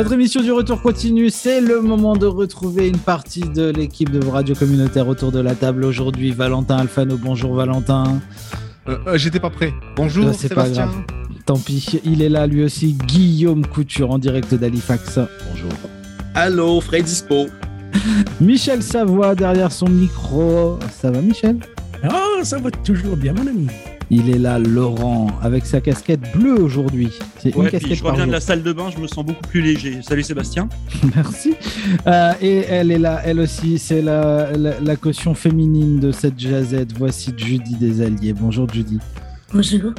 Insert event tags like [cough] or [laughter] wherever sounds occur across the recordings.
Votre émission du retour continue, c'est le moment de retrouver une partie de l'équipe de vos radios communautaires autour de la table. Aujourd'hui, Valentin Alfano. Bonjour Valentin. Euh, euh, J'étais pas prêt. Bonjour Euh, c'est pas grave. Tant pis, il est là lui aussi. Guillaume Couture en direct d'Halifax. Bonjour. Allô, Fred Dispo. [laughs] Michel Savoie derrière son micro. Ça va Michel? Ah, ça va toujours bien, mon ami. Il est là, Laurent, avec sa casquette bleue aujourd'hui. C'est une Ouais, casquette je reviens de la salle de bain, je me sens beaucoup plus léger. Salut Sébastien. [laughs] Merci. Euh, et elle est là, elle aussi, c'est la, la, la caution féminine de cette jazette. Voici Judy des Alliés. Bonjour Judy. Bonjour.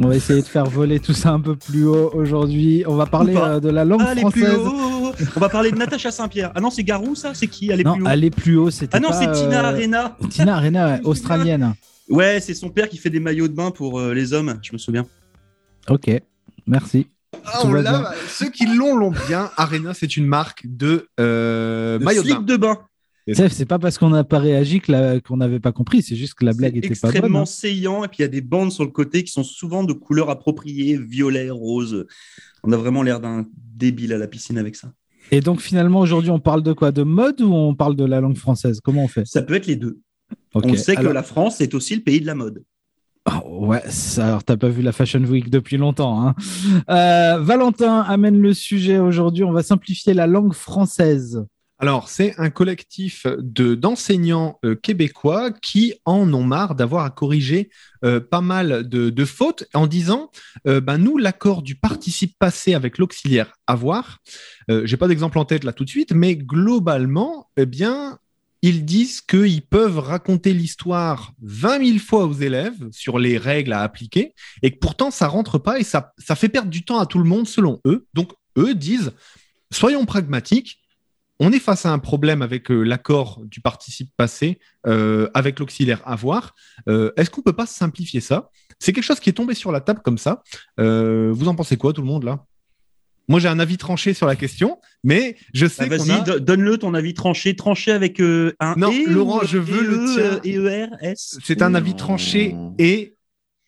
On va essayer de faire voler tout ça un peu plus haut aujourd'hui. On va parler euh, de la langue Allez plus française. haut. On va parler de Natacha Saint-Pierre. Ah non, c'est Garou ça? C'est qui? Allez Non, plus haut? aller plus haut, c'était Ah non, pas, c'est Tina euh, Arena. Tina Arena, [laughs] australienne. Ouais, c'est son père qui fait des maillots de bain pour euh, les hommes, je me souviens. Ok, merci. Ah, on l'a-. Ceux qui l'ont l'ont bien. Arena, c'est une marque de euh, Le maillot de slip bain. de bain. C'est c'est pas parce qu'on n'a pas réagi qu'on n'avait pas compris, c'est juste que la blague était pas bonne. extrêmement hein. saillant et puis il y a des bandes sur le côté qui sont souvent de couleurs appropriées, violet, rose. On a vraiment l'air d'un débile à la piscine avec ça. Et donc finalement aujourd'hui on parle de quoi? De mode ou on parle de la langue française? Comment on fait? Ça peut être les deux. On sait alors- que la France est aussi le pays de la mode. Ah, ouais, ça, alors t'as pas vu la Fashion Week depuis longtemps. Hein. Euh, Valentin amène le sujet aujourd'hui. On va simplifier la langue française. Alors, c'est un collectif de d'enseignants euh, québécois qui en ont marre d'avoir à corriger euh, pas mal de, de fautes en disant euh, ben nous l'accord du participe passé avec l'auxiliaire avoir. Euh, J'ai pas d'exemple en tête là tout de suite, mais globalement, eh bien ils disent qu'ils peuvent raconter l'histoire 20 000 fois aux élèves sur les règles à appliquer et que pourtant ça rentre pas et ça, fait perdre du temps à tout le monde selon eux. Donc eux disent soyons pragmatiques. On est face à un problème avec euh, l'accord du participe passé, euh, avec l'auxiliaire avoir. Euh, Est-ce qu'on peut pas simplifier ça? C'est quelque chose qui est tombé sur la table comme ça. Vous en pensez quoi, tout le monde là? Moi, j'ai un avis tranché sur la question, mais je sais Ah, qu'on Vas-y, a... do- donne-le ton avis tranché. Tranché avec euh, un Non, E Laurent, je veux le E, tien. euh, E-E-R-S. C'est un avis tranché et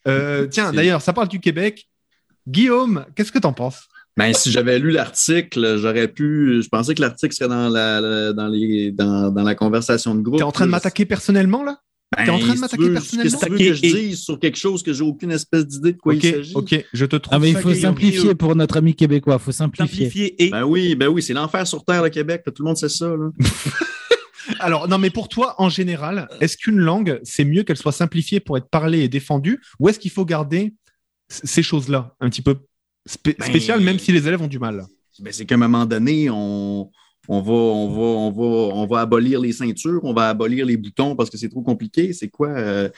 euh, [laughs] tiens, C'est- d'ailleurs, ça parle du Québec. Guillaume, qu'est-ce que t'en penses? Ben, si j'avais lu l'article, j'aurais pu. Je pensais que l'article serait dans la, la- dans les, dans, dans la conversation de groupe. T'es en train de m'attaquer personnellement là? Ben, t'es en train de m'attaquer veux, personnellement? Qu'est-ce que tu veux que je dise sur quelque chose que j'ai aucune espèce d'idée de quoi Ok, il s'agit? ok, je te trouve. Ah mais il faut Guillaume. simplifier pour notre ami québécois. Faut simplifier. Simplifié et. Ben oui, ben oui, c'est l'enfer sur Terre, le Québec. là, Tout le monde sait ça. Là. [laughs] Alors, non, mais pour toi, en général, est-ce qu'une langue, c'est mieux qu'elle soit simplifiée pour être parlée et défendue, ou est-ce qu'il faut garder ces choses-là un petit peu spé- Ben- spéciales, même si les élèves ont du mal? Ben, c'est qu'à un moment donné, on, on, va, on, va, on, va, on va abolir les ceintures, on va abolir les boutons parce que c'est trop compliqué. C'est quoi? euh,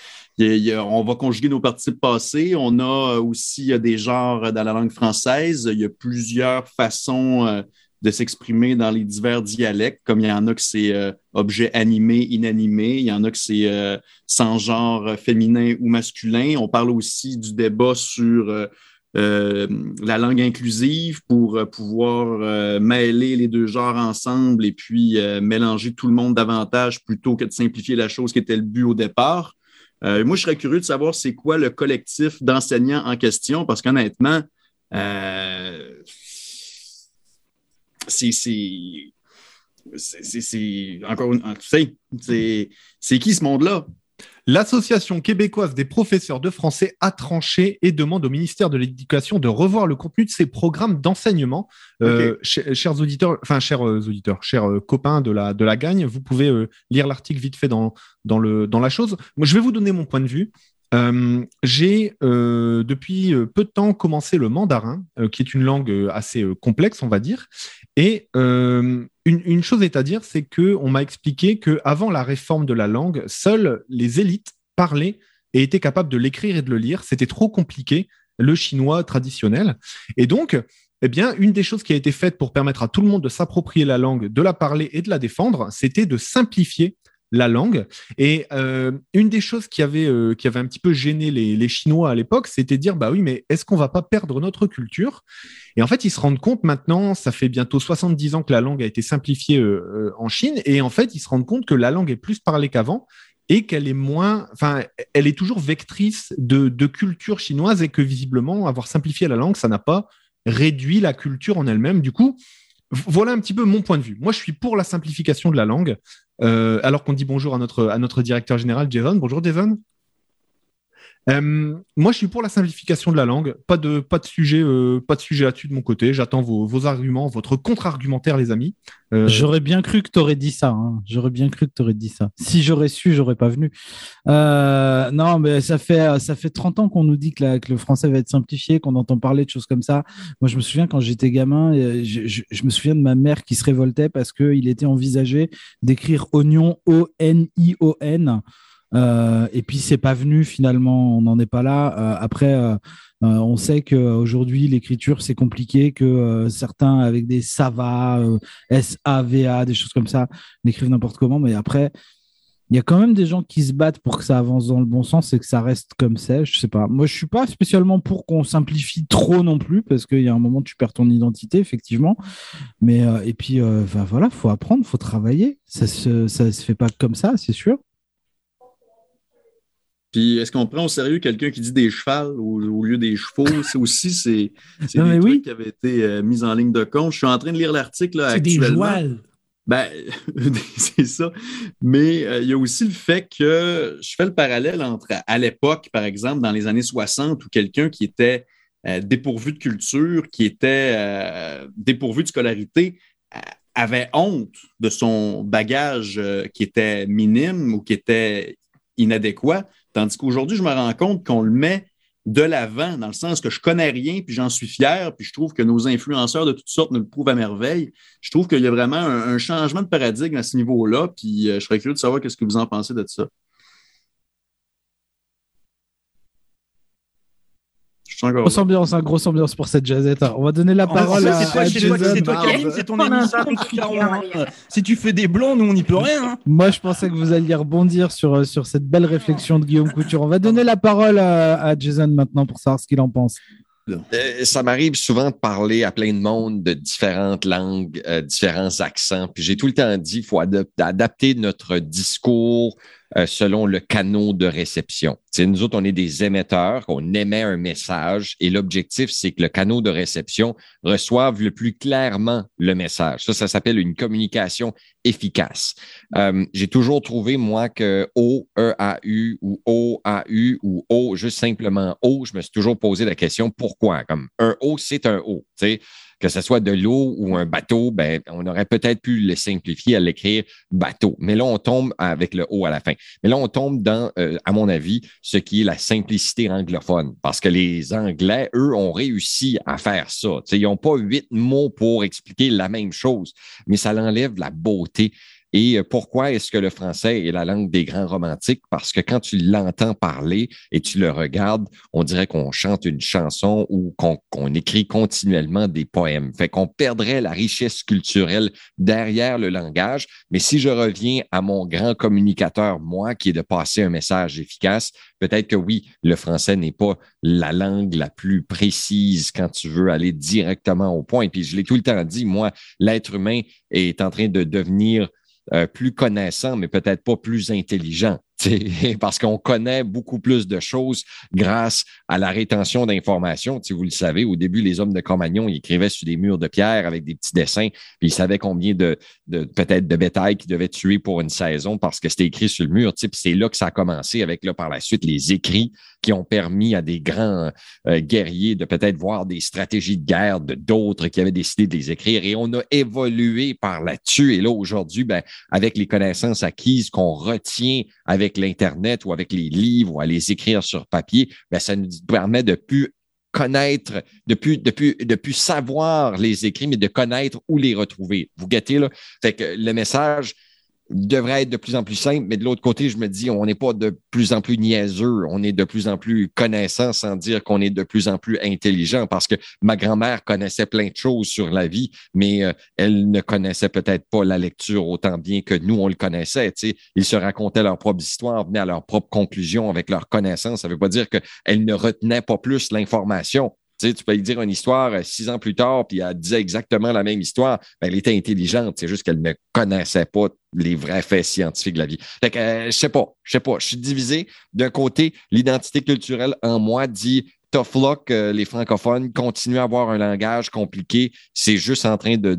on va conjuguer nos participes passés. On a aussi euh, des genres dans la langue française. Il y a plusieurs façons euh, de s'exprimer dans les divers dialectes, comme il y en a que c'est objet animé, inanimé. Il y en a que c'est sans genre féminin ou masculin. On parle aussi du débat sur euh, la langue inclusive pour euh, pouvoir euh, mêler les deux genres ensemble et puis mélanger tout le monde davantage plutôt que de simplifier la chose qui était le but au départ. Moi, je serais curieux de savoir c'est quoi le collectif d'enseignants en question parce qu'honnêtement, c'est. c'est- encore une tu sais, c'est qui ce monde-là? L'Association québécoise des professeurs de français a tranché et demande au ministère de l'Éducation de revoir le contenu de ses programmes d'enseignement. Euh, ch- chers auditeurs, enfin chers euh, auditeurs, chers euh, copains de la de la gagne, vous pouvez euh, lire l'article vite fait dans dans le dans la chose. Moi, je vais vous donner mon point de vue. Euh, j'ai euh, depuis peu de temps commencé le mandarin, euh, qui est une langue assez complexe, on va dire. Et une, chose est à dire, c'est que on m'a expliqué que avant la réforme de la langue, seules les élites parlaient et étaient capables de l'écrire et de le lire. C'était trop compliqué, le chinois traditionnel. Et donc, eh bien, une des choses qui a été faite pour permettre à tout le monde de s'approprier la langue, de la parler et de la défendre, c'était de simplifier la langue. Et euh, une des choses qui avait, euh, qui avait un petit peu gêné les, les Chinois à l'époque, c'était dire, bah oui, mais est-ce qu'on va pas perdre notre culture? Et en fait, ils se rendent compte maintenant, ça fait bientôt 70 ans que la langue a été simplifiée euh, en Chine, et en fait, ils se rendent compte que la langue est plus parlée qu'avant et qu'elle est moins, enfin, elle est toujours vectrice de, de culture chinoise et que visiblement, avoir simplifié la langue, ça n'a pas réduit la culture en elle-même. Du coup, voilà un petit peu mon point de vue. Moi, je suis pour la simplification de la langue. Euh, alors qu'on dit bonjour à notre, à notre directeur général, Jason. Bonjour, Jason. Euh, moi, je suis pour la simplification de la langue. Pas de, pas de sujet, euh, pas de sujet là-dessus de mon côté. J'attends vos, arguments, votre contre-argumentaire, les amis. Euh... J'aurais bien cru que tu aurais dit ça. Hein. J'aurais bien cru que tu aurais dit ça. Si j'aurais su, j'aurais pas venu. Non, mais ça fait, ça fait 30 ans qu'on nous dit que, le français va être simplifié, qu'on entend parler de choses comme ça. Moi, je me souviens quand j'étais gamin, je, me souviens de ma mère qui se révoltait parce qu'il était envisagé d'écrire oignon, O-N-I-O-N. Euh, et puis c'est pas venu finalement, on n'en est pas là. Euh, après, euh, on sait qu'aujourd'hui l'écriture c'est compliqué, que certains avec des SAVA, S-A-V-A, des choses comme ça, l'écrivent n'importe comment. Mais après, il y a quand même des gens qui se battent pour que ça avance dans le bon sens et que ça reste comme c'est. Je sais pas. Moi, je suis pas spécialement pour qu'on simplifie trop non plus parce qu'il y a un moment tu perds ton identité effectivement. Mais et puis ben, voilà, faut apprendre, faut travailler. Ça se ça se fait pas comme ça, c'est sûr. Puis est-ce qu'on prend au sérieux quelqu'un qui dit des chevals au, au lieu des chevaux? [laughs] C'est aussi c'est, des trucs qui avaient été euh, mis en ligne de compte. Je suis en train de lire l'article là, C'est des actuellement. jouals. Ben, [laughs] c'est ça. Mais euh, il y a aussi le fait que je fais le parallèle entre à l'époque, par exemple, dans les années 60, où quelqu'un qui était euh, dépourvu de culture, qui était euh, dépourvu de scolarité, avait honte de son bagage qui était minime ou qui était inadéquat. Tandis qu'aujourd'hui, je me rends compte qu'on le met de l'avant, dans le sens que je connais rien, puis j'en suis fier, puis je trouve que nos influenceurs de toutes sortes nous le prouvent à merveille. Je trouve qu'il y a vraiment un, changement de paradigme à ce niveau-là, puis euh, je serais curieux de savoir qu'est-ce que vous en pensez de ça. Je suis encore Grosse ambiance, hein, grosse ambiance pour cette jazzette. On va donner la parole à, c'est toi, à c'est toi, Jason. c'est toi anime, c'est ton émission. Hein. Si tu fais des blancs, nous on n'y peut rien. hein. Moi, je pensais que vous alliez rebondir sur, euh, sur cette belle réflexion de Guillaume Couture. On va donner la parole à, à Jason maintenant pour savoir ce qu'il en pense. Euh, ça m'arrive souvent de parler à plein de monde de différentes langues, euh, différents accents. Puis j'ai tout le temps dit, il faut adap- adapter notre discours euh, selon le canot de réception. Nous autres, on est des émetteurs, on émet un message et l'objectif, c'est que le canot de réception reçoive le plus clairement le message. Ça, ça s'appelle une communication efficace. Euh, j'ai toujours trouvé, moi, que O, E-A-U ou O-A-U ou O, juste simplement O, je me suis toujours posé la question pourquoi? Comme un O, c'est un O. Que ce soit de l'eau ou un bateau, ben, on aurait peut-être pu le simplifier à l'écrire bateau. Mais là, on tombe avec le O à la fin. Mais là, on tombe dans, euh, à mon avis, ce qui est la simplicité anglophone. Parce que les Anglais, eux, ont réussi à faire ça. T'sais, ils n'ont pas huit mots pour expliquer la même chose, mais ça l'enlève la beauté. Et euh, pourquoi est-ce que le français est la langue des grands romantiques? Parce que quand tu l'entends parler et tu le regardes, on dirait qu'on chante une chanson ou qu'on écrit continuellement des poèmes. Fait qu'on perdrait la richesse culturelle derrière le langage. Mais si je reviens à mon grand communicateur, moi, qui est de passer un message efficace, peut-être que oui, le français n'est pas la langue la plus précise quand tu veux aller directement au point. Puis je l'ai tout le temps dit, moi, l'être humain est en train de devenir euh, plus connaissant, mais peut-être pas plus intelligent. [laughs] Parce qu'on connaît beaucoup plus de choses grâce à la rétention d'informations. Vous le savez, au début, les hommes de Cro-Magnon, écrivaient sur des murs de pierre avec des petits dessins, puis ils savaient combien de, peut-être de bétail qu'ils devaient tuer pour une saison parce que c'était écrit sur le mur. c'est là que ça a commencé avec là par la suite les écrits qui ont permis à des grands euh, guerriers de peut-être voir des stratégies de guerre de d'autres qui avaient décidé de les écrire. Et on a évolué par là-dessus. Et là, aujourd'hui, ben, avec les connaissances acquises qu'on retient avec l'Internet ou avec les livres ou à les écrire sur papier, ben, ça nous permet de plus connaître, de plus, plus, savoir les écrits, mais de connaître où les retrouver. Vous guettez, là? Que le message devrait être de plus en plus simple, mais de l'autre côté, je me dis, on n'est pas de plus en plus niaiseux, on est de plus en plus connaissant sans dire qu'on est de plus en plus intelligent parce que ma grand-mère connaissait plein de choses sur la vie, mais euh, elle ne connaissait peut-être pas la lecture autant bien que nous, on le connaissait. Tu sais. Ils se racontaient leur propre histoire, venaient à leur propre conclusion avec leur connaissance. Ça ne veut pas dire qu'elle ne retenait pas plus l'information. Tu, peux lui dire une histoire euh, six ans plus tard, puis elle disait exactement la même histoire. Ben, elle était intelligente, c'est juste qu'elle ne connaissait pas les vrais faits scientifiques de la vie. Fait que, euh, je sais pas, je sais pas. Je suis divisé. D'un côté, l'identité culturelle en moi dit euh, les francophones, continuent à avoir un langage compliqué. C'est juste en train de,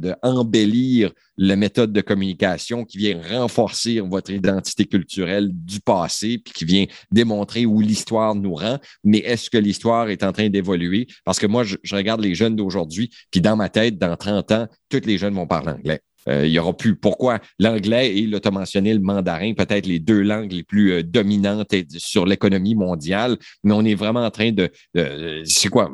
la méthode de communication qui vient renforcer votre identité culturelle du passé, puis qui vient démontrer où l'histoire nous rend. Mais est-ce que l'histoire est en train d'évoluer? Parce que moi, je, je regarde les jeunes d'aujourd'hui, puis dans ma tête, dans 30 ans, tous les jeunes vont parler anglais. Euh, il y aura plus. Pourquoi l'anglais et, là, mentionné le mandarin, peut-être les deux langues les plus euh, dominantes sur l'économie mondiale, mais on est vraiment en train de. c'est quoi?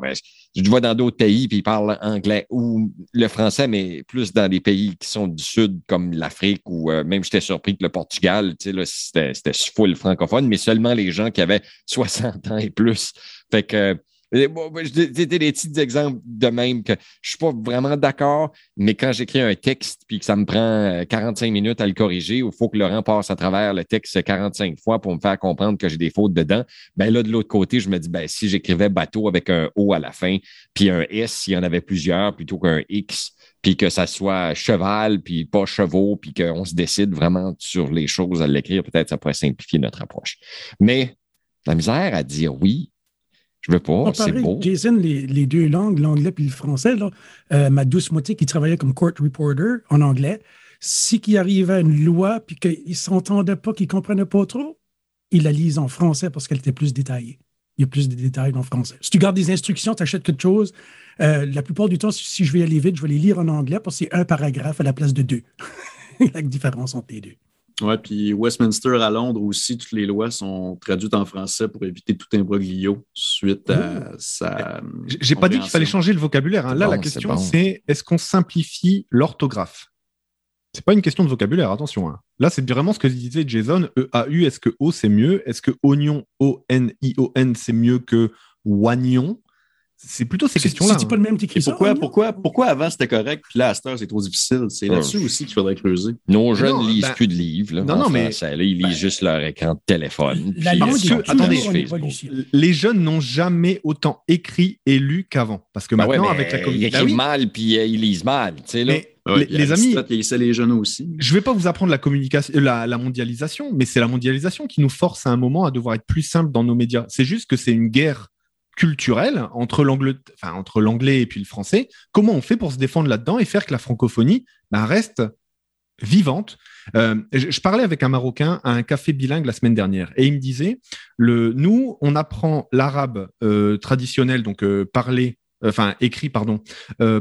je vois dans d'autres pays, puis ils parlent anglais ou le français, mais plus dans des pays qui sont du sud, comme l'Afrique, ou euh, même j'étais surpris que le Portugal, tu sais, c'était full francophone, mais seulement les gens qui avaient 60 ans et plus. Fait que c'était des petits exemples de même que je suis pas vraiment d'accord, mais quand j'écris un texte puis que ça me prend 45 euh, minutes à le corriger, il faut que Laurent passe à travers le texte 45 fois pour me faire comprendre que j'ai des fautes dedans, ben là, de l'autre côté, je me dis, ben, si j'écrivais bateau avec un O à la fin, puis un S, s'il y en avait plusieurs, plutôt qu'un X, puis que ça soit cheval, puis pas chevaux, puis qu'on se décide vraiment sur les choses à l'écrire, peut-être ça pourrait simplifier notre approche. Mais la misère à dire oui, je veux pas, c'est beau. Jason, les, deux langues, l'anglais puis le français, là, euh, ma douce moitié qui travaillait comme court reporter en anglais, si qu'il arrivait une loi puis qu'ils ne s'entendaient pas, qu'ils ne comprenaient pas trop, ils la lisent en français parce qu'elle était plus détaillée. Il y a plus de détails en français. Si tu gardes des instructions, tu achètes quelque chose, euh, la plupart du temps, si je vais aller vite, je vais les lire en anglais parce que c'est un paragraphe à la place de deux. [laughs] la différence entre les deux. Oui, puis Westminster à Londres aussi, toutes les lois sont traduites en français pour éviter tout imbroglio suite à sa. J'ai pas dit qu'il fallait changer le vocabulaire. Hein. Là, la question, c'est est-ce qu'on simplifie l'orthographe? C'est pas une question de vocabulaire, attention. Hein. Là, c'est vraiment ce que disait Jason. E-A-U, est-ce que O c'est mieux? Est-ce que oignon, O-N-I-O-N, c'est mieux que oignon c'est plutôt ces questions-là. C'est pas le même qui pourquoi, pourquoi, pourquoi avant c'était correct, puis là, à cette heure, c'est trop difficile? C'est là-dessus aussi qu'il faudrait creuser. Nos jeunes ne lisent ben, plus de livres. non, non, mais. là, ils lisent ben, juste leur écran de téléphone. La langue, attendez, les jeunes n'ont jamais autant écrit et lu qu'avant. Parce que ben maintenant, avec la communication. Ils écrivent mal, puis euh, ils lisent mal. Tu sais, là. les, amis, les jeunes aussi. Je ne vais pas vous apprendre la communication, la, la mondialisation, mais c'est la mondialisation qui nous force à un moment à devoir être plus simple dans nos médias. C'est juste que c'est une guerre culturel entre l'anglais, enfin, entre l'anglais et puis le français. Comment on fait pour se défendre là-dedans et faire que la francophonie bah, reste vivante? Euh, je, parlais avec un Marocain à un café bilingue la semaine dernière et il me disait le, nous, on apprend l'arabe euh, traditionnel, donc euh, parlé enfin écrit pardon,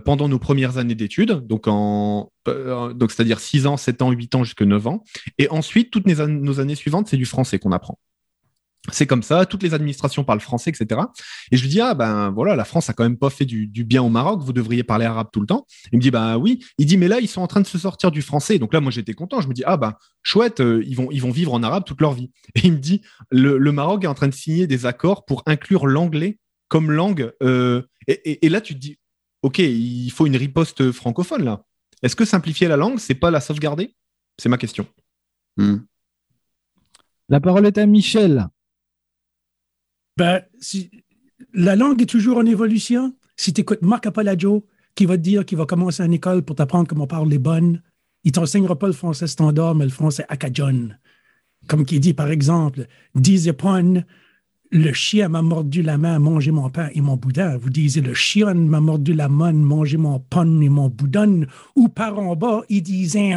pendant nos premières années d'études, donc en donc c'est-à-dire 6 ans, 7 ans, 8 ans jusqu'à 9 ans. Et ensuite toutes nos années suivantes, c'est du français qu'on apprend c'est comme ça, toutes les administrations parlent français, etc. Et je lui dis, ah ben voilà, la France a quand même pas fait du, bien au Maroc, vous devriez parler arabe tout le temps. Il me dit, bah oui. Il dit, mais là, ils sont en train de se sortir du français. Donc là, moi, j'étais content. Je me dis, ah ben chouette, euh, ils, vont, ils vont vivre en arabe toute leur vie. Et il me dit, le, Maroc est en train de signer des accords pour inclure l'anglais comme langue. Euh, et, là, tu te dis, ok, il faut une riposte francophone là. Est-ce que simplifier la langue, c'est pas la sauvegarder? C'est ma question. Hmm. La parole est à Michel. Ben, la langue est toujours en évolution. Si tu écoutes Marc Apaladio, qui va te dire qu'il va commencer une école pour t'apprendre comment parler les bonnes, il t'enseignera pas le français standard, mais le français acadien. Comme qui dit, par exemple, disait le chien m'a mordu la main, mangé mon pain et mon boudin. Vous disiez, le chien m'a mordu la main, mangé mon pain et mon boudin. Ou par en bas, il disait,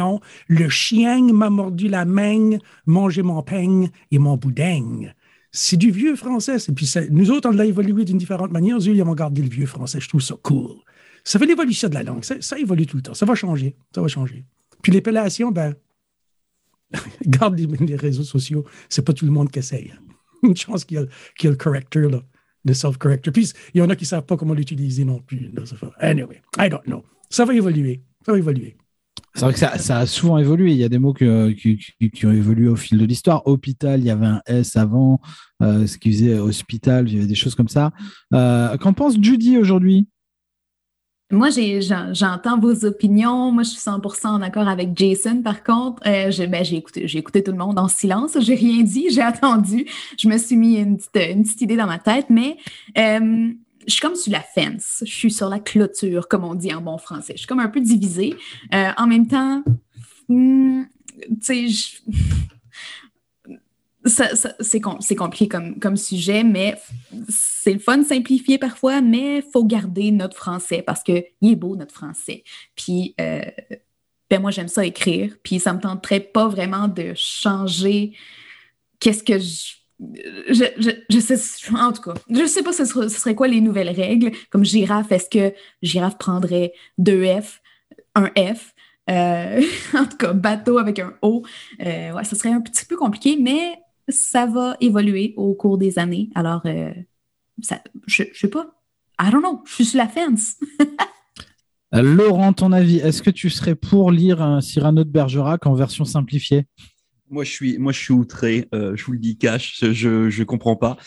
le chien m'a mordu la main, mangé mon pain et mon boudin c'est du vieux français. Et puis nous autres, on l'a évolué d'une différente manière. Eux, ils gardé le vieux français. Je trouve ça cool. Ça fait l'évolution de la langue. Ça, évolue tout le temps. Ça va changer. Ça va changer. Puis l'épellation, ben, [laughs] garde les, réseaux sociaux. C'est pas tout le monde qui essaye. [laughs] Une chance qu'il y, a le corrector, là, le self-corrector. Puis il y en a qui savent pas comment l'utiliser non plus. Anyway, I don't know. Ça va évoluer. Ça va évoluer. C'est vrai que ça, a souvent évolué. Il y a des mots qui, ont évolué au fil de l'histoire. Hôpital, il y avait un S avant, euh, ce qui faisait hospital, il y avait des choses comme ça. Euh, qu'en pense Judy aujourd'hui? Moi, j'entends vos opinions. Moi, je suis 100% en accord avec Jason. Par contre, euh, ben, j'ai écouté, tout le monde en silence. J'ai rien dit, j'ai [laughs] attendu. Je me suis mis une petite, idée dans ma tête, mais je suis comme sur la fence, je suis sur la clôture, comme on dit en bon français. Je suis comme un peu divisée. Euh, en même temps, hmm, tu sais, [laughs] ça, c'est compliqué comme, comme sujet, mais c'est le fun de simplifier parfois, mais il faut garder notre français parce qu'il est beau, notre français. Puis, euh, ben moi, j'aime ça écrire, puis ça me tenterait pas vraiment de changer qu'est-ce que je je, je, sais, en tout cas, je sais pas ce serait, ce serait, quoi les nouvelles règles. Comme girafe, est-ce que girafe prendrait deux F, un F? Euh, [laughs] en tout cas, bateau avec un O? Euh, ouais, ce serait un petit peu compliqué, mais ça va évoluer au cours des années. Alors, euh, je, je sais pas. I don't know. Je suis sur la fence. [laughs] Laurent, ton avis, est-ce que tu serais pour lire un Cyrano de Bergerac en version simplifiée? Moi, je suis, moi, je suis outré. Euh, je vous le dis cash, je, je comprends pas.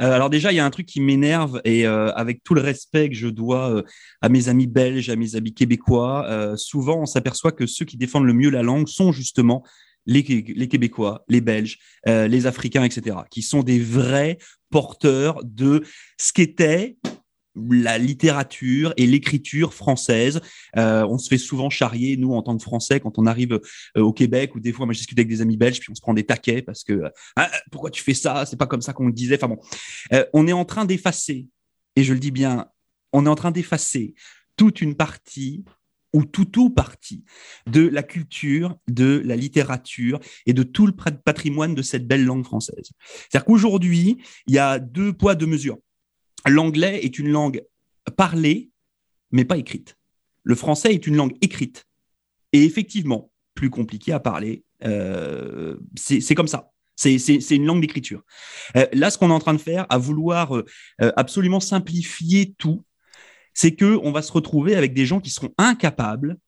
Euh, alors déjà, il y a un truc qui m'énerve et euh, avec tout le respect que je dois à mes amis belges, à mes amis québécois, souvent on s'aperçoit que ceux qui défendent le mieux la langue sont justement les, les Québécois, les Belges, les Africains, etc., qui sont des vrais porteurs de ce qu'était la littérature et l'écriture française. Euh, on se fait souvent charrier, nous, en tant que Français, quand on arrive euh, au Québec, ou des fois, moi, je discute avec des amis belges, puis on se prend des taquets parce que ah, pourquoi tu fais ça? C'est pas comme ça qu'on le disait. Enfin bon, euh, on est en train d'effacer, et je le dis bien, on est en train d'effacer toute une partie ou tout ou partie de la culture, de la littérature et de tout le patrimoine de cette belle langue française. C'est-à-dire qu'aujourd'hui, il y a deux poids, deux mesures l'anglais est une langue parlée, mais pas écrite. Le français est une langue écrite. Et effectivement, plus compliqué à parler. Euh, c'est comme ça. C'est une langue d'écriture. Euh, là, ce qu'on est en train de faire, à vouloir euh, absolument simplifier tout, c'est que on va se retrouver avec des gens qui seront incapables.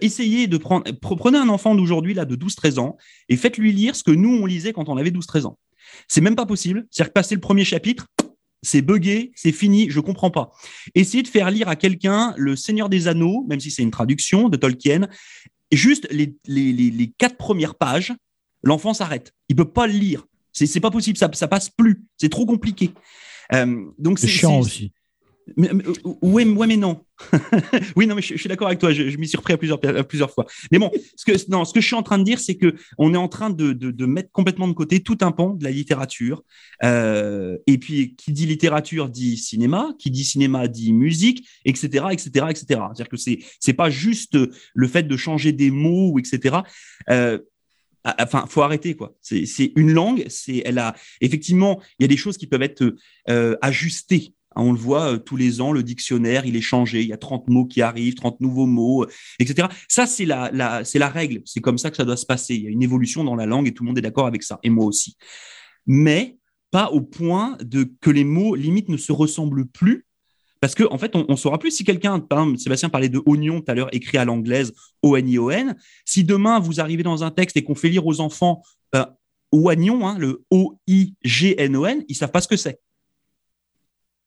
essayez de prendre, prenez un enfant d'aujourd'hui là de 12-13 ans et faites-lui lire ce que nous on lisait quand on avait 12-13 ans. C'est même pas possible. C'est-à-dire que passer le premier chapitre, c'est buggé, c'est fini, je comprends pas. Essayez de faire lire à quelqu'un Le Seigneur des Anneaux, même si c'est une traduction de Tolkien, juste les, les, quatre premières pages, l'enfant s'arrête. Il peut pas le lire. C'est pas possible, ça, ça passe plus. C'est trop compliqué. Euh, donc c'est chiant aussi. Mais, ouais, mais non. [laughs] oui, non, mais je, suis d'accord avec toi. Je, m'y suis repris à plusieurs, fois. Mais bon, ce que, non, ce que je suis en train de dire, c'est que on est en train de, mettre complètement de côté tout un pan de la littérature. Euh, et puis, qui dit littérature dit cinéma, qui dit cinéma dit musique, etc., etc., etc. C'est-à-dire que c'est c'est pas juste le fait de changer des mots etc. Euh, enfin, faut arrêter quoi. C'est une langue. Elle a effectivement, il y a des choses qui peuvent être euh, ajustées on le voit euh, tous les ans, le dictionnaire, il est changé. Il y a 30 mots qui arrivent, 30 nouveaux mots, euh, etc. Ça, c'est la, c'est la règle. C'est comme ça que ça doit se passer. Il y a une évolution dans la langue et tout le monde est d'accord avec ça. Et moi aussi. Mais pas au point de que les mots limite ne se ressemblent plus. Parce qu'en en fait, on ne saura plus si quelqu'un, par exemple, Sébastien parlait de oignon tout à l'heure, écrit à l'anglaise, O-N-I-O-N. Si demain, vous arrivez dans un texte et qu'on fait lire aux enfants euh, oignon, hein, le O-I-G-N-O-N, ils savent pas ce que c'est.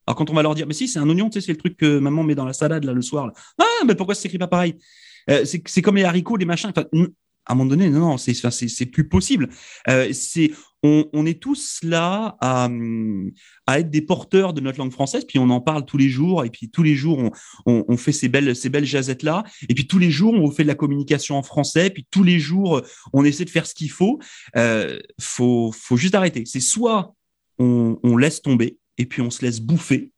Alors quand on va leur dire, mais si, c'est un oignon, tu sais, c'est le truc que maman met dans la salade là le soir. Ah, mais pourquoi ça s'écrit pas pareil? Euh, C'est comme les haricots, les machins. à un moment donné, non, non, c'est plus possible. Euh, on, est tous là à, être des porteurs de notre langue française, puis on en parle tous les jours, et puis tous les jours on, fait ces belles ces belles jazettes là, et puis tous les jours on fait de la communication en français, puis tous les jours on essaie de faire ce qu'il faut. Euh, faut faut juste arrêter. C'est soit on laisse tomber, et puis on se laisse bouffer.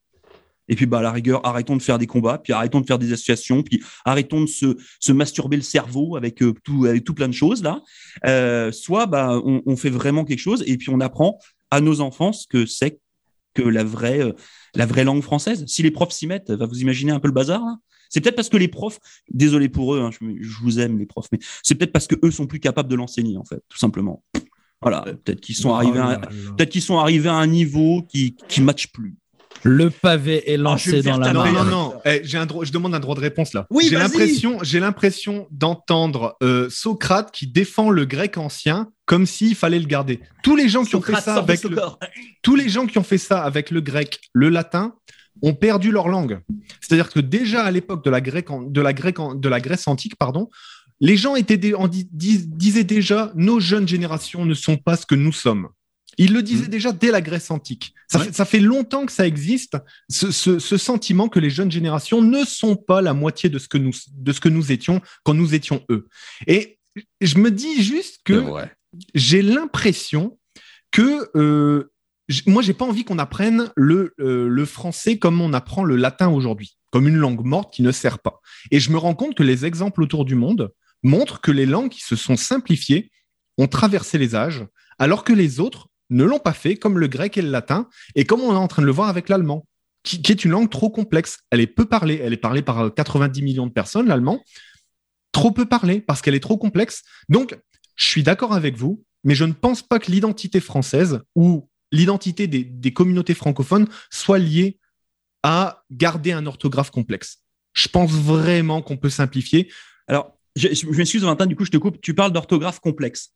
Et puis, bah, à la rigueur, arrêtons de faire des combats, puis arrêtons de faire des associations, puis arrêtons de se, se masturber le cerveau avec euh, tout, avec tout plein de choses là. Euh, soit, bah, on, fait vraiment quelque chose, et puis on apprend à nos enfants ce que c'est que la vraie, euh, la vraie langue française. Si les profs s'y mettent, va vous imaginer un peu le bazar c'est peut-être parce que les profs, désolé pour eux, hein, je, je, vous aime les profs, mais c'est peut-être parce que eux sont plus capables de l'enseigner en fait, tout simplement. Voilà, peut-être qu'ils sont, arrivés à, peut-être qu'ils sont arrivés à un niveau qui ne matche plus. Le pavé est ah, lancé dans la main. Non, non, non. Eh, j'ai un droit, je demande un droit de réponse là. Oui, j'ai l'impression, j'ai l'impression d'entendre euh, Socrate qui défend le grec ancien comme s'il fallait le garder. Tous les gens qui ont fait ça avec le, tous les gens qui ont fait ça avec le grec, le latin, ont perdu leur langue. C'est-à-dire que déjà à l'époque de la de la de la Grèce antique, pardon, les gens étaient disaient déjà nos jeunes générations ne sont pas ce que nous sommes. Ils le disaient mmh. déjà dès la Grèce antique. Ça, fait, longtemps que ça existe, ce, sentiment que les jeunes générations ne sont pas la moitié de ce que nous, de ce que nous étions quand nous étions eux. Et je me dis juste que j'ai l'impression que euh, moi, j'ai pas envie qu'on apprenne le, euh, le français comme on apprend le latin aujourd'hui, comme une langue morte qui ne sert pas. Et je me rends compte que les exemples autour du monde montrent que les langues qui se sont simplifiées ont traversé les âges, alors que les autres ne l'ont pas fait, comme le grec et le latin, et comme on est en train de le voir avec l'allemand, qui, est une langue trop complexe. Elle est peu parlée, elle est parlée par euh, 90 millions de personnes, l'allemand, trop peu parlée parce qu'elle est trop complexe. Donc, je suis d'accord avec vous, mais je ne pense pas que l'identité française ou l'identité des, des communautés francophones soit liée à garder un orthographe complexe. Je pense vraiment qu'on peut simplifier. Alors, je, je m'excuse, Valentin, du coup, je te coupe. Tu parles d'orthographe complexe.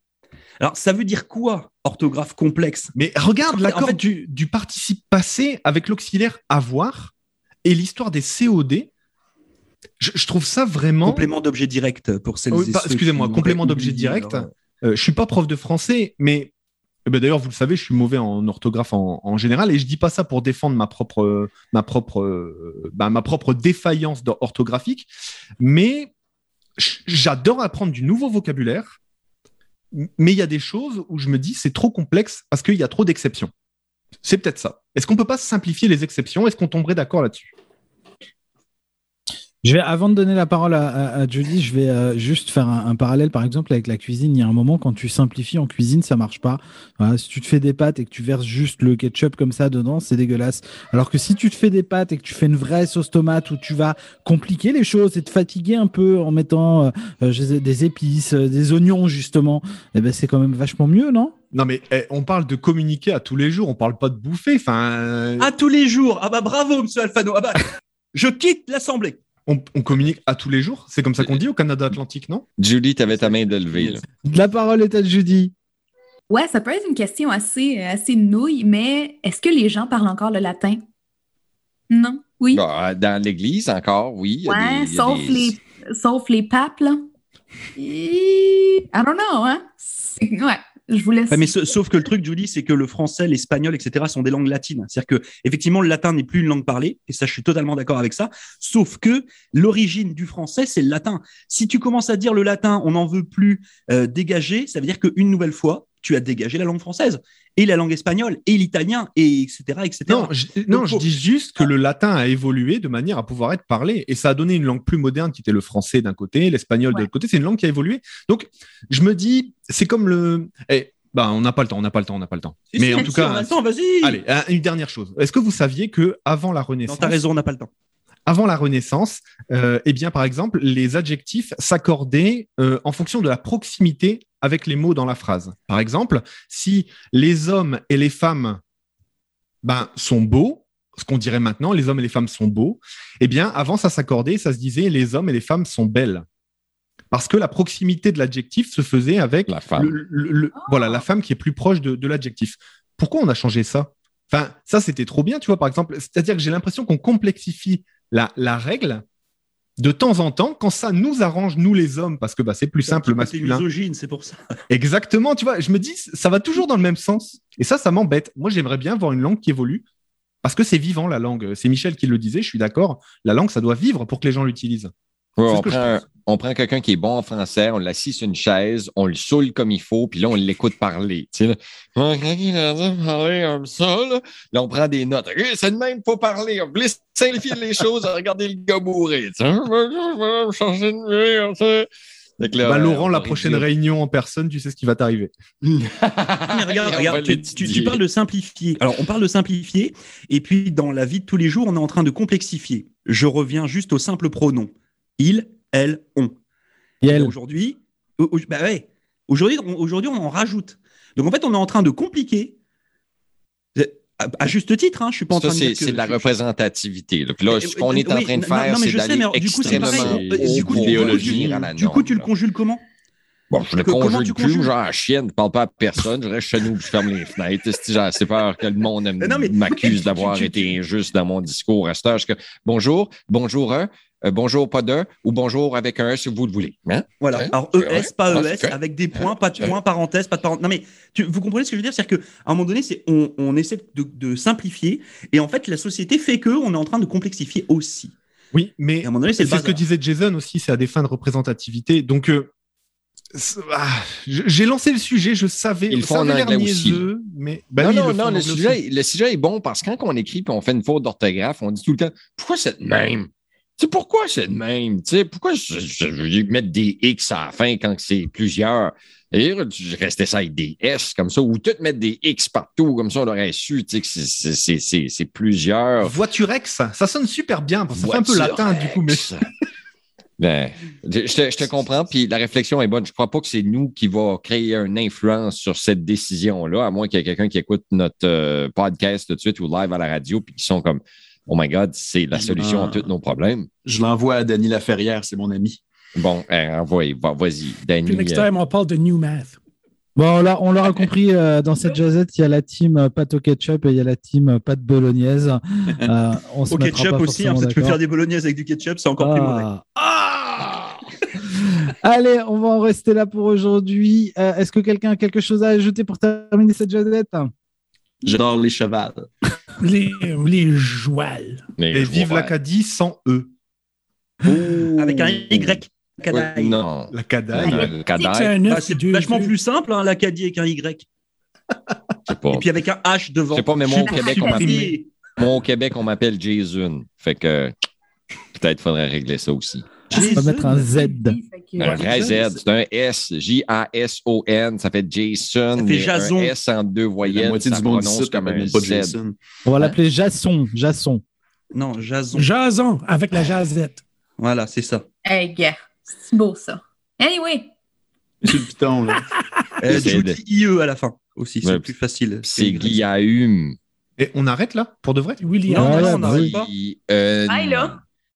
Alors, ça veut dire quoi, orthographe complexe? Mais regarde l'accord en fait- du, du participe passé avec l'auxiliaire avoir et l'histoire des COD. Je, je trouve ça vraiment. Complément d'objet direct pour celles Oui, ceux excusez-moi, complément d'objet direct. leur- Euh, je suis pas prof de français, mais eh ben, d'ailleurs, vous le savez, je suis mauvais en orthographe en, en général, et je dis pas ça pour défendre ma propre, ma propre, euh, bah, ma propre défaillance orthographique, mais j'adore apprendre du nouveau vocabulaire, mais il y a des choses où je me dis c'est trop complexe parce qu'il y a trop d'exceptions. C'est peut-être ça. Est-ce qu'on peut pas simplifier les exceptions? Est-ce qu'on tomberait d'accord là-dessus? Je vais, avant de donner la parole à, à- à Julie, je vais euh, juste faire un, un parallèle, par exemple, avec la cuisine. Il y a un moment, quand tu simplifies en cuisine, ça marche pas. Voilà, si tu te fais des pâtes et que tu verses juste le ketchup comme ça dedans, c'est dégueulasse. Alors que si tu te fais des pâtes et que tu fais une vraie sauce tomate où tu vas compliquer les choses et te fatiguer un peu en mettant euh, euh, des épices, euh, des oignons, justement, eh ben, c'est quand même vachement mieux, non? Non, mais eh, on parle de communiquer à tous les jours, on parle pas de bouffer. Enfin, À tous les jours. Ah bah bravo, monsieur Alfano. Ah bah, je quitte l'Assemblée. On, on communique à tous les jours? C'est comme ça qu'on dit au Canada Atlantique, non? Julie, tu avais ta main de là. La parole est à Judy. Ouais, ça peut être une question assez, assez nouille, mais est-ce que les gens parlent encore le latin? Non? Oui? Bah, dans l'église encore, oui. ouais, des- sauf, des- les, sauf les papes, là. I don't know, hein? Ouais, je vous laisse. Ouais, mais sa- sauf que le truc, Julie, c'est que le français, l'espagnol, etc., sont des langues latines. C'est-à-dire que, effectivement, le latin n'est plus une langue parlée, et ça, je suis totalement d'accord avec ça. Sauf que l'origine du français, c'est le latin. Si tu commences à dire le latin, on n'en veut plus euh, dégager, ça veut dire qu'une nouvelle fois, tu as dégagé la langue française et la langue espagnole et l'italien et etc. etc. Non, je, non, Donc, je faut- dis juste que le latin a évolué de manière à pouvoir être parlé. Et ça a donné une langue plus moderne qui était le français d'un côté, l'espagnol de Ouais. l'autre côté. C'est une langue qui a évolué. Donc, je me dis, c'est comme le. Eh, bah, on n'a pas le temps, on n'a pas le temps, on n'a pas le temps. Si, Mais si, en si, tout on cas, a le temps, vas-y. allez, une dernière chose. Est-ce que vous saviez que avant la Non, Renaissance, t'as raison, on n'a pas le temps. avant la Renaissance, euh, eh bien, par exemple, les adjectifs s'accordaient euh, en fonction de la proximité avec les mots dans la phrase. Par exemple, si les hommes et les femmes ben, sont beaux, ce qu'on dirait maintenant, les hommes et les femmes sont beaux, eh bien, avant, ça s'accordait, ça se disait les hommes et les femmes sont belles. Parce que la proximité de l'adjectif se faisait avec La femme. le- le- le- voilà, la femme qui est plus proche de, de l'adjectif. Pourquoi on a changé ça? Enfin, ça, c'était trop bien, tu vois, par exemple. C'est-à-dire que j'ai l'impression qu'on complexifie la, la règle de temps en temps quand ça nous arrange, nous les hommes, parce que bah, c'est plus simple, masculin. misogyne, c'est pour ça. Exactement, tu vois, je me dis, ça va toujours dans le même sens. Et ça, ça m'embête. Moi, j'aimerais bien voir une langue qui évolue, parce que c'est vivant, la langue. C'est Michel qui le disait, je suis d'accord. La langue, ça doit vivre pour que les gens l'utilisent. Ouais, C'est ce on, prend, quelqu'un qui est bon en français, on l'assit sur une chaise, on le saoule comme il faut, puis là, on l'écoute parler. Tu sais, là, Ah, parler comme ça, là, là, on prend des notes. C'est de même, faut parler. On voulait simplifier les choses, regarder le gars bourré. Tu sais, Ah, changer de vie, là, Bah, Laurent, la prochaine réduire. réunion en personne, tu sais ce qui va t'arriver. Ah, mais regarde, [laughs] regarde, tu parles de simplifier. Alors, on parle de simplifier, et puis dans la vie de tous les jours, on est en train de complexifier. Je reviens juste au simple pronom. Il, elle, on. Et Et elle, Aujourd'hui, au- au- bah ouais, aujourd'hui, on, aujourd'hui, on en rajoute. Donc en fait, on est en train de compliquer. À, à juste titre, hein, je suis pas en Ça, train de dire c'est que c'est de la je- représentativité. là. Puis là, ce qu'on est en train de faire, non, mais c'est je sais, d'aller mais du coup, c'est extrêmement Euh, du coup, idéologie tu- à la Du coup, tu le conjules comment? Bon, je le Que- conjugue plus, conjugues? genre à chienne, je parle pas à personne, je reste chez nous, je ferme les fenêtres. J'ai assez peur que le monde Euh, m'accuse [laughs] d'avoir été injuste dans mon discours à cette heure. Je bonjour, bonjour un, euh, bonjour pas d'un, ou bonjour avec un si vous le voulez. Hein? Voilà. Ouais, Alors ouais, ES, pas ES, ouais. avec des points, pas de Ouais. points, parenthèse, pas de parenthèse. Non mais tu- vous comprenez ce que je veux dire, c'est-à-dire qu'à un moment donné, c'est on, on essaie de, de simplifier et en fait la société fait que on est en train de complexifier aussi. Oui, mais Et à un moment donné, c'est c'est le ce que disait Jason aussi, c'est à des fins de représentativité. Donc, euh, Ah, j'ai lancé le sujet, je savais. Ils font en anglais aussi. Mais bah non, non, non, le sujet, le sujet, est bon parce que quand on écrit et on fait une faute d'orthographe, on dit tout le temps pourquoi c'est de même? Sais, pourquoi c'est de même? Tu sais, pourquoi je, je, mettre des X à la fin quand c'est plusieurs? Et je restais ça avec des S comme ça, ou tout mettre des X partout, comme ça on aurait su tu sais, que c'est plusieurs. Voiturex, ça sonne super bien, parce que ça fait un peu latin du coup. Mais... [laughs] Ben, je, te, je, te, comprends, puis la réflexion est bonne. Je ne crois pas que c'est nous qui va créer une influence sur cette décision-là, à moins qu'il y ait quelqu'un qui écoute notre euh, podcast tout de suite ou live à la radio, puis qui sont comme Oh my God, c'est la solution à tous nos problèmes. Je l'envoie à Danny Laferrière, c'est mon ami. Bon, eh, envoyez, vas-y. Puis next time, on parle de New Math. Bon, là, on l'aura compris, euh, dans cette jazette, il y a la team euh, pâte au ketchup et il y a la team euh, pâte bolognaise. Euh, [laughs] on au ketchup aussi, en fait, tu peux faire des bolognaises avec du ketchup, c'est encore plus mauvais. Ah, ah [laughs] Allez, on va en rester là pour aujourd'hui. Est-ce que quelqu'un a quelque chose à ajouter pour terminer cette jazette? J'adore les chevals. Les, les jouals. Et vive l'Acadie sans E. Avec un Y. Cadaille. non. La Cadaille. C'est bah, vachement plus simple, hein, l'Acadie avec un Y. Pas. Et puis avec un H devant. Je sais pas, mais moi au Québec, on m'appelle. Moi au Québec, on m'appelle Jason. Fait que [laughs] peut-être faudrait régler ça aussi. On va mettre un Z. Un vrai Z. C'est un S. J-A-S-O-N. Ça fait Jason. Ça fait Jason. Un S en deux voyelles. La moitié du monde site comme un Z. On va l'appeler Jason. Jason. Non, Jason. Jason avec la jazette. Voilà, c'est ça. Hey, gars. C'est beau, ça. Anyway. C'est le piton, là. [laughs] euh, IE à la fin aussi. C'est plus facile. C'est Guillaume. Et on arrête là, pour de vrai? William. Non, non, on n'arrête pas. Euh, là.